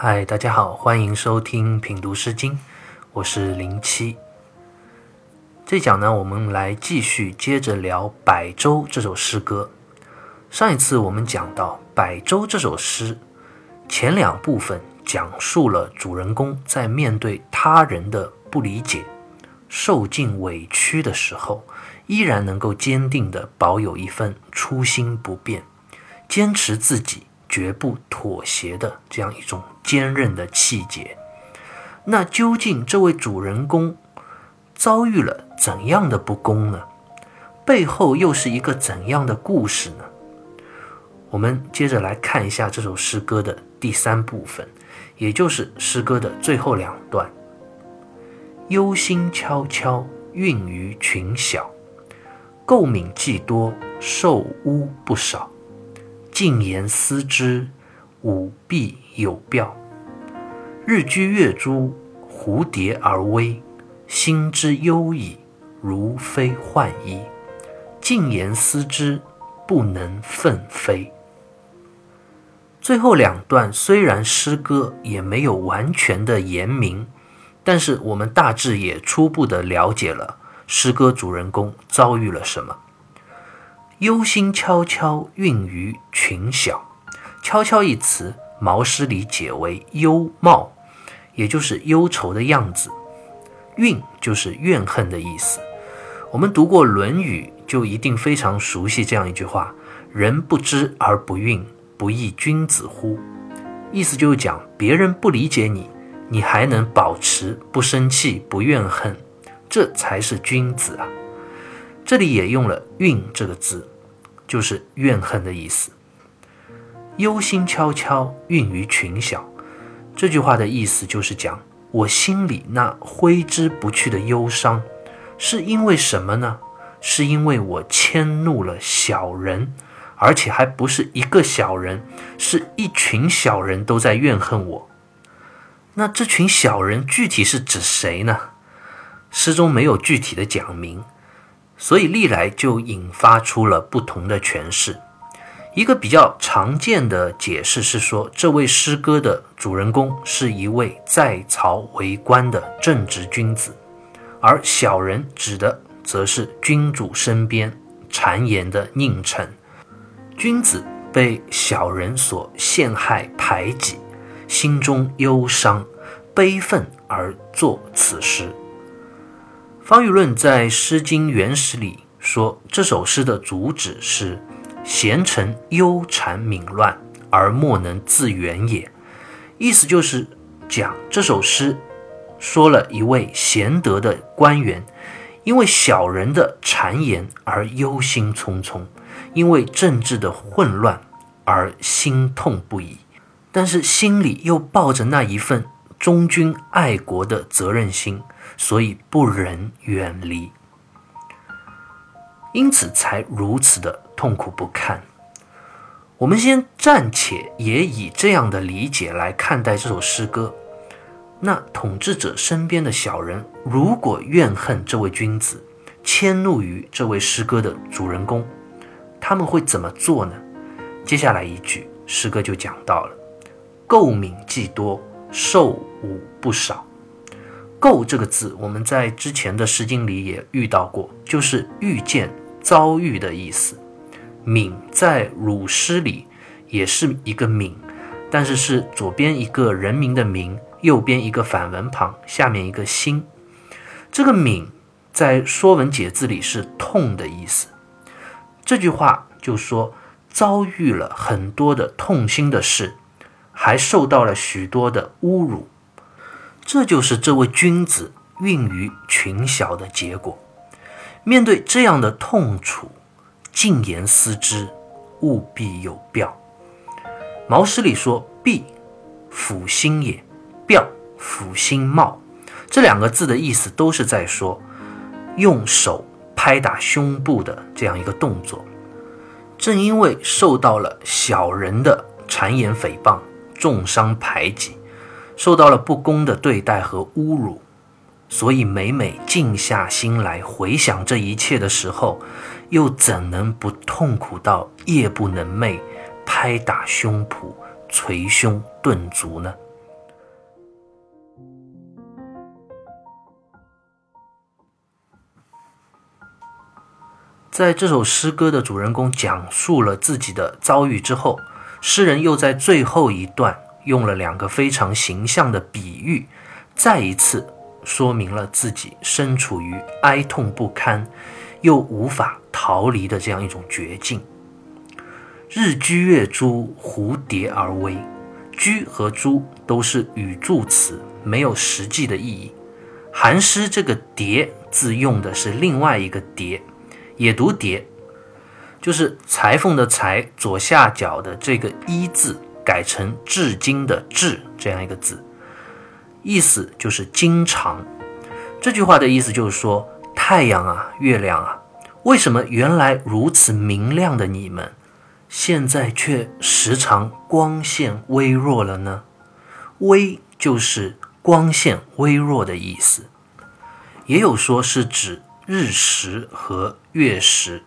嗨，大家好，欢迎收听品读诗经，我是零七。这讲呢，我们来继续接着聊《百舟》这首诗歌。上一次我们讲到《百舟》这首诗前两部分讲述了主人公在面对他人的不理解、受尽委屈的时候，依然能够坚定地保有一份初心不变，坚持自己绝不妥协的这样一种坚韧的气节。那究竟这位主人公遭遇了怎样的不公呢？背后又是一个怎样的故事呢？我们接着来看一下这首诗歌的第三部分，也就是诗歌的最后两段。忧心悄悄，孕于群小；垢敏既多，受污不少。静言思之，吾必有表。日居月诸，蝴蝶而微，心之忧矣，如非幻衣。静言思之，不能奋飞。最后两段虽然诗歌也没有完全的言明，但是我们大致也初步的了解了诗歌主人公遭遇了什么。忧心悄悄，孕于群小。悄悄一词，毛诗里解为忧貌，也就是忧愁的样子。怨就是怨恨的意思。我们读过《论语》，就一定非常熟悉这样一句话：“人不知而不愠。”不亦君子乎？意思就是讲别人不理解你，你还能保持不生气、不怨恨，这才是君子啊！这里也用了“愠”这个字，就是怨恨的意思。忧心悄悄，孕于群小。这句话的意思就是讲我心里那挥之不去的忧伤，是因为什么呢？是因为我迁怒了小人。而且还不是一个小人，是一群小人都在怨恨我。那这群小人具体是指谁呢？诗中没有具体的讲明，所以历来就引发出了不同的诠释。一个比较常见的解释是说，这位诗歌的主人公是一位在朝为官的正直君子，而小人指的则是君主身边谗言的佞臣。君子被小人所陷害排挤，心中忧伤悲愤而作此诗。方玉论在《诗经原始》里说，这首诗的主旨是贤臣忧谗敏乱而莫能自圆也，意思就是讲这首诗说了一位贤德的官员，因为小人的谗言而忧心忡忡。因为政治的混乱而心痛不已，但是心里又抱着那一份忠君爱国的责任心，所以不忍远离，因此才如此的痛苦不堪。我们先暂且也以这样的理解来看待这首诗歌。那统治者身边的小人，如果怨恨这位君子，迁怒于这位诗歌的主人公。他们会怎么做呢？接下来一句诗歌就讲到了：“垢敏既多，受侮不少。”“够”这个字，我们在之前的诗经里也遇到过，就是遇见、遭遇的意思。“敏”在鲁诗里也是一个“敏”，但是是左边一个人名的“名”，右边一个反文旁，下面一个心。这个“敏”在《说文解字》里是“痛”的意思。这句话就说遭遇了很多的痛心的事，还受到了许多的侮辱，这就是这位君子孕于群小的结果。面对这样的痛楚，静言思之，务必有表。毛诗里说：“必，抚心也；表，抚心貌。”这两个字的意思都是在说用手。拍打胸部的这样一个动作，正因为受到了小人的谗言诽谤、重伤排挤，受到了不公的对待和侮辱。所以每每静下心来回想这一切的时候又怎能不痛苦到夜不能寐拍打胸脯捶胸顿足呢？在这首诗歌的主人公讲述了自己的遭遇之后诗人又在最后一段用了两个非常形象的比喻，再一次说明了自己身处于哀痛不堪又无法逃离的这样一种绝境。日居月诸蝴蝶而微，居和诸都是语助词，没有实际的意义。寒诗这个蝶字用的是另外一个蝶，也读蝶，就是裁缝的裁左下角的这个一字改成至今的至这样一个字，意思就是经常。这句话的意思就是说，太阳啊，月亮啊，为什么原来如此明亮的你们？现在却时常光线微弱了呢？微就是光线微弱的意思，也有说是指日食和月食。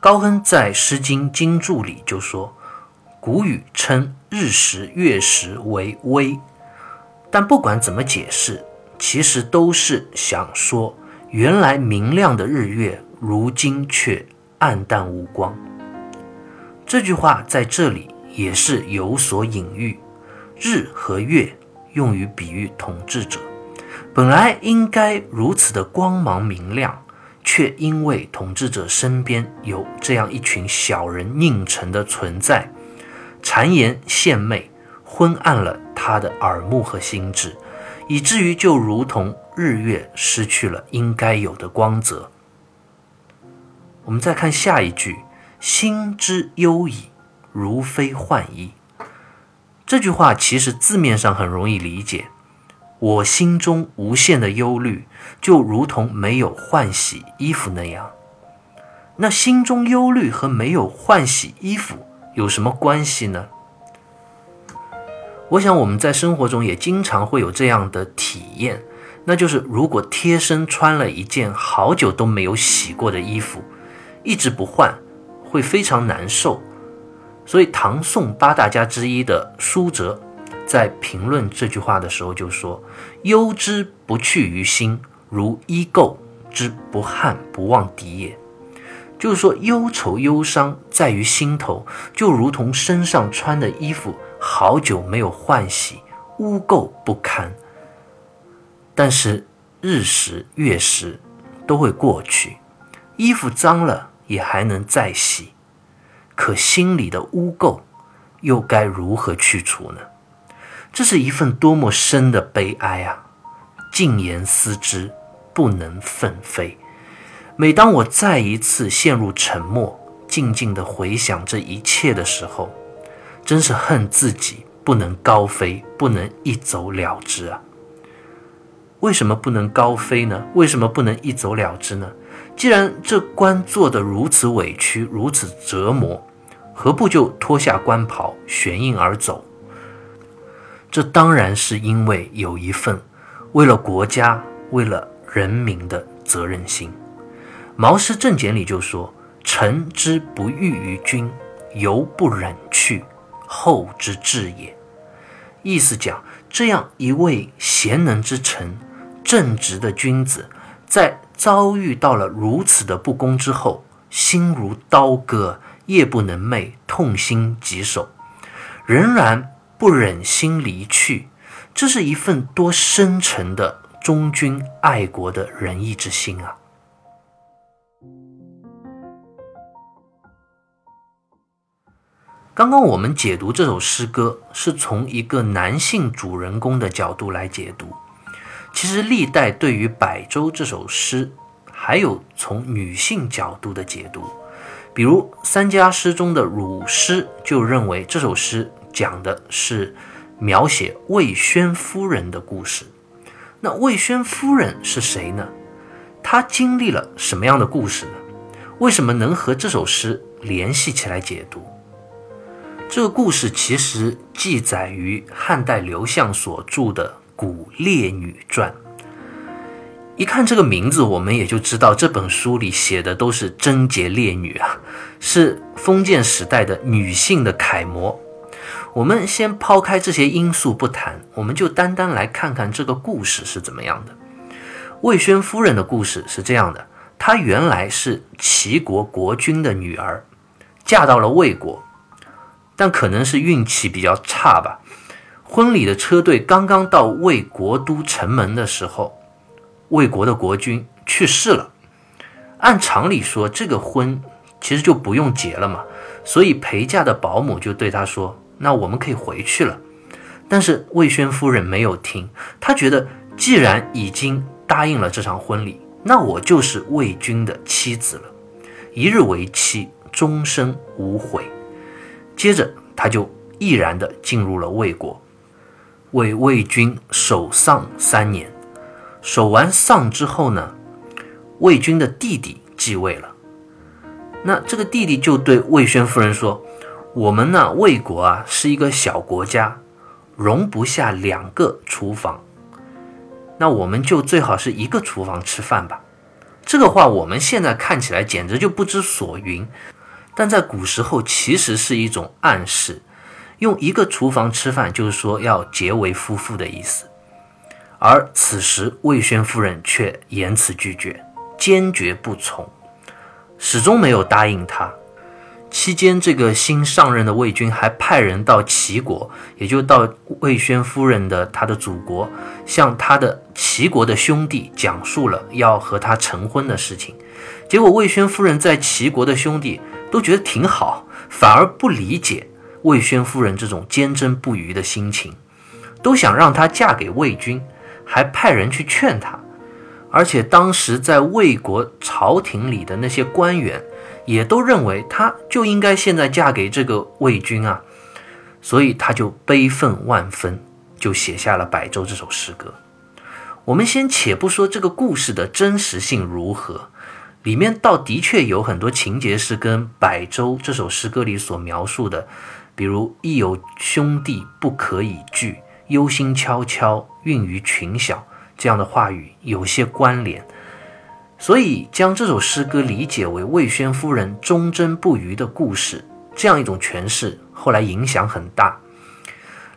高亨在《诗经·经注》里就说：“古语称日食、月食为微。”但不管怎么解释，其实都是想说，原来明亮的日月，如今却暗淡无光。这句话在这里也是有所隐喻，日和月用于比喻统治者，本来应该如此的光芒明亮，却因为统治者身边有这样一群小人佞臣的存在，谗言献媚，昏暗了他的耳目和心智，以至于就如同日月失去了应该有的光泽。我们再看下一句。心之忧矣，如非换衣。这句话其实字面上很容易理解。我心中无限的忧虑，就如同没有换洗衣服那样。那心中忧虑和没有换洗衣服有什么关系呢？我想我们在生活中也经常会有这样的体验，那就是如果贴身穿了一件好久都没有洗过的衣服，一直不换。会非常难受，所以唐宋八大家之一的苏辙在评论这句话的时候就说：“忧之不去于心，如衣垢之不汗不忘敌也。”就是说，忧愁忧伤在于心头，就如同身上穿的衣服好久没有换洗，污垢不堪。但是日食月食都会过去，衣服脏了。也还能再洗，可心里的污垢又该如何去除呢？这是一份多么深的悲哀啊！静言思之，不能奋飞。每当我再一次陷入沉默，静静地回想这一切的时候，真是恨自己不能高飞，不能一走了之啊！为什么不能高飞呢？为什么不能一走了之呢？既然这官做得如此委屈，如此折磨，何不就脱下官袍，悬印而走？这当然是因为有一份为了国家、为了人民的责任心。《毛氏正简》里就说：“臣之不欲于君，犹不忍去，后之至也。”意思讲，这样一位贤能之臣、正直的君子，在遭遇到了如此的不公之后，心如刀割，夜不能寐，痛心疾首，仍然不忍心离去。这是一份多深沉的忠君爱国的仁义之心啊！刚刚我们解读这首诗歌，是从一个男性主人公的角度来解读。其实历代对于《百舟》这首诗，还有从女性角度的解读，比如三家诗中的鲁诗就认为这首诗讲的是描写魏宣夫人的故事。那魏宣夫人是谁呢？她经历了什么样的故事呢？为什么能和这首诗联系起来解读？这个故事其实记载于汉代刘向所著的。《古烈女传》，一看这个名字，我们也就知道这本书里写的都是贞洁烈女啊，是封建时代的女性的楷模。我们先抛开这些因素不谈，我们就单单来看看这个故事是怎么样的。魏宣夫人的故事是这样的：她原来是齐国国君的女儿，嫁到了魏国，但可能是运气比较差吧。婚礼的车队刚刚到魏国都城门的时候，魏国的国君去世了。按常理说，这个婚其实就不用结了嘛。所以陪嫁的保姆就对他说：“那我们可以回去了。”但是魏宣夫人没有听，她觉得既然已经答应了这场婚礼，那我就是魏军的妻子了，一日为妻，终身无悔。接着，他就毅然地进入了魏国，为魏军守丧三年。守完丧之后呢，魏军的弟弟继位了。那这个弟弟就对魏宣夫人说：“我们呢，魏国啊是一个小国家，容不下两个厨房，那我们就最好是一个厨房吃饭吧。”这个话我们现在看起来简直就不知所云，但在古时候其实是一种暗示，用一个厨房吃饭就是说要结为夫妇的意思。而此时魏宣夫人却严词拒绝，坚决不从。始终没有答应他。期间，这个新上任的魏军还派人到齐国，也就到魏宣夫人的他的祖国，向他的齐国的兄弟讲述了要和他成婚的事情。结果，魏宣夫人在齐国的兄弟都觉得挺好，反而不理解魏宣夫人这种坚贞不渝的心情，都想让她嫁给魏军，还派人去劝她。而且当时在魏国朝廷里的那些官员，也都认为她就应该现在嫁给这个魏军啊，所以他就悲愤万分，就写下了《百州》这首诗歌。我们先且不说这个故事的真实性如何，里面倒的确有很多情节是跟《百州》这首诗歌里所描述的，比如“亦有兄弟不可以聚，忧心悄悄，孕于群小”。这样的话语有些关联，所以将这首诗歌理解为魏宣夫人忠贞不渝的故事，这样一种诠释，后来影响很大。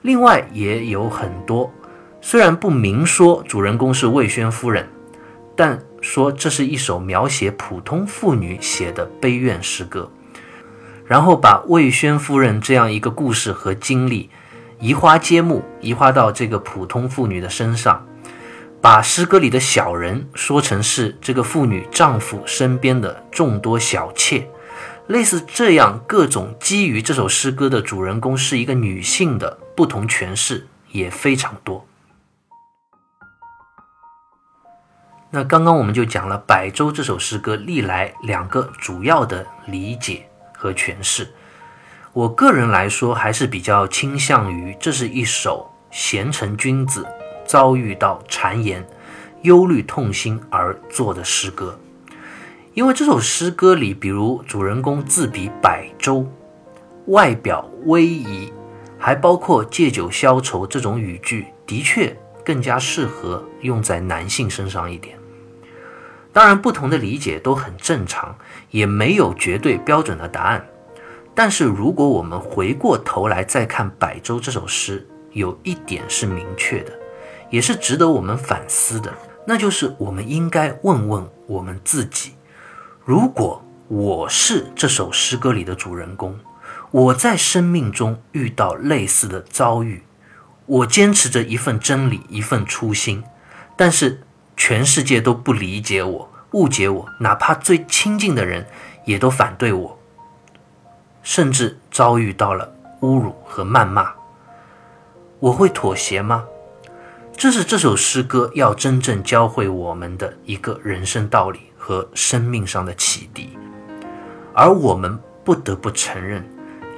另外也有很多，虽然不明说主人公是魏宣夫人，但说这是一首描写普通妇女写的悲怨诗歌，然后把魏宣夫人这样一个故事和经历移花接木，移花到这个普通妇女的身上。把诗歌里的小人说成是这个妇女丈夫身边的众多小妾，类似这样各种基于这首诗歌的主人公是一个女性的不同诠释也非常多。那刚刚我们就讲了《百州》这首诗歌历来两个主要的理解和诠释，我个人来说还是比较倾向于这是一首贤臣君子。遭遇到谗言，忧虑痛心而作的诗歌，因为这首诗歌里，比如主人公自比百州，外表威仪，还包括借酒消愁这种语句，的确更加适合用在男性身上一点。当然，不同的理解都很正常，也没有绝对标准的答案。但是，如果我们回过头来再看百州这首诗，有一点是明确的。也是值得我们反思的，那就是我们应该问问我们自己：如果我是这首诗歌里的主人公，我在生命中遇到类似的遭遇，我坚持着一份真理、一份初心，但是全世界都不理解我、误解我，哪怕最亲近的人也都反对我，甚至遭遇到了侮辱和谩骂，我会妥协吗？这是这首诗歌要真正教会我们的一个人生道理和生命上的启迪，而我们不得不承认，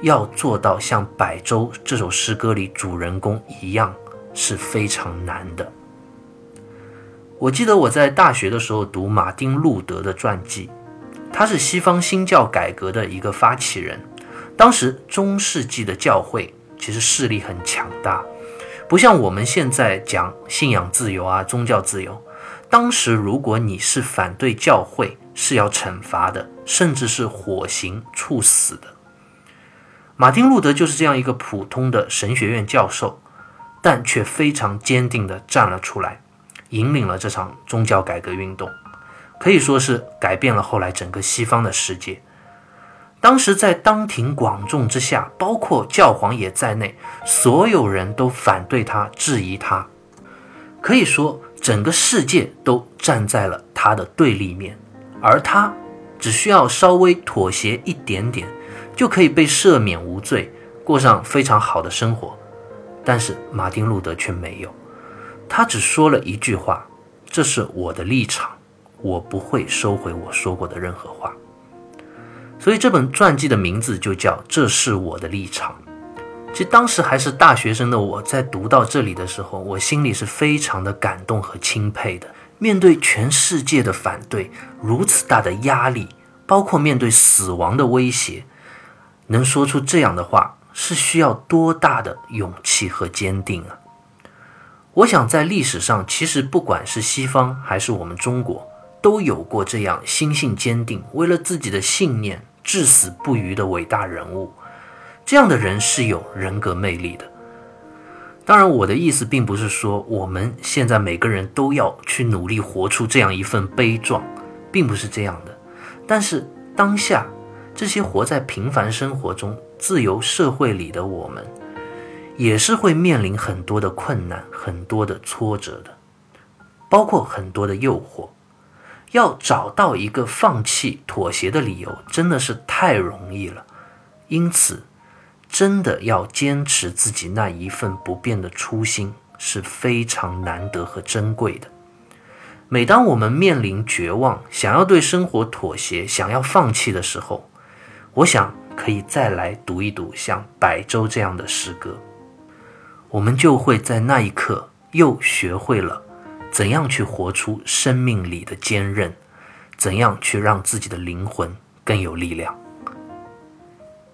要做到像《百州》这首诗歌里主人公一样是非常难的。我记得我在大学的时候读马丁·路德的传记，他是西方新教改革的一个发起人，当时中世纪的教会其实势力很强大。不像我们现在讲信仰自由啊，宗教自由。当时如果你是反对教会，是要惩罚的，甚至是火刑处死的。马丁·路德就是这样一个普通的神学院教授，但却非常坚定地站了出来，引领了这场宗教改革运动。可以说是改变了后来整个西方的世界。当时在当庭广众之下，包括教皇也在内，所有人都反对他、质疑他，可以说整个世界都站在了他的对立面，而他只需要稍微妥协一点点，就可以被赦免无罪，过上非常好的生活。但是马丁·路德却没有，他只说了一句话：“这是我的立场，我不会收回我说过的任何话。”所以这本传记的名字就叫《这是我的立场》。其实当时还是大学生的我在读到这里的时候，我心里是非常的感动和钦佩的。面对全世界的反对，如此大的压力，包括面对死亡的威胁，能说出这样的话，是需要多大的勇气和坚定啊！我想在历史上，其实不管是西方还是我们中国，都有过这样心性坚定，为了自己的信念。至死不渝的伟大人物，这样的人是有人格魅力的。当然，我的意思并不是说我们现在每个人都要去努力活出这样一份悲壮，并不是这样的。但是当下这些活在平凡生活中、自由社会里的我们，也是会面临很多的困难、很多的挫折的，包括很多的诱惑。要找到一个放弃、妥协的理由，真的是太容易了。因此，真的要坚持自己那一份不变的初心，是非常难得和珍贵的。每当我们面临绝望，想要对生活妥协、想要放弃的时候，我想可以再来读一读像白粥这样的诗歌，我们就会在那一刻又学会了。怎样去活出生命里的坚韧？怎样去让自己的灵魂更有力量？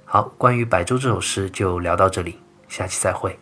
好，关于《白粥》这首诗就聊到这里，下期再会。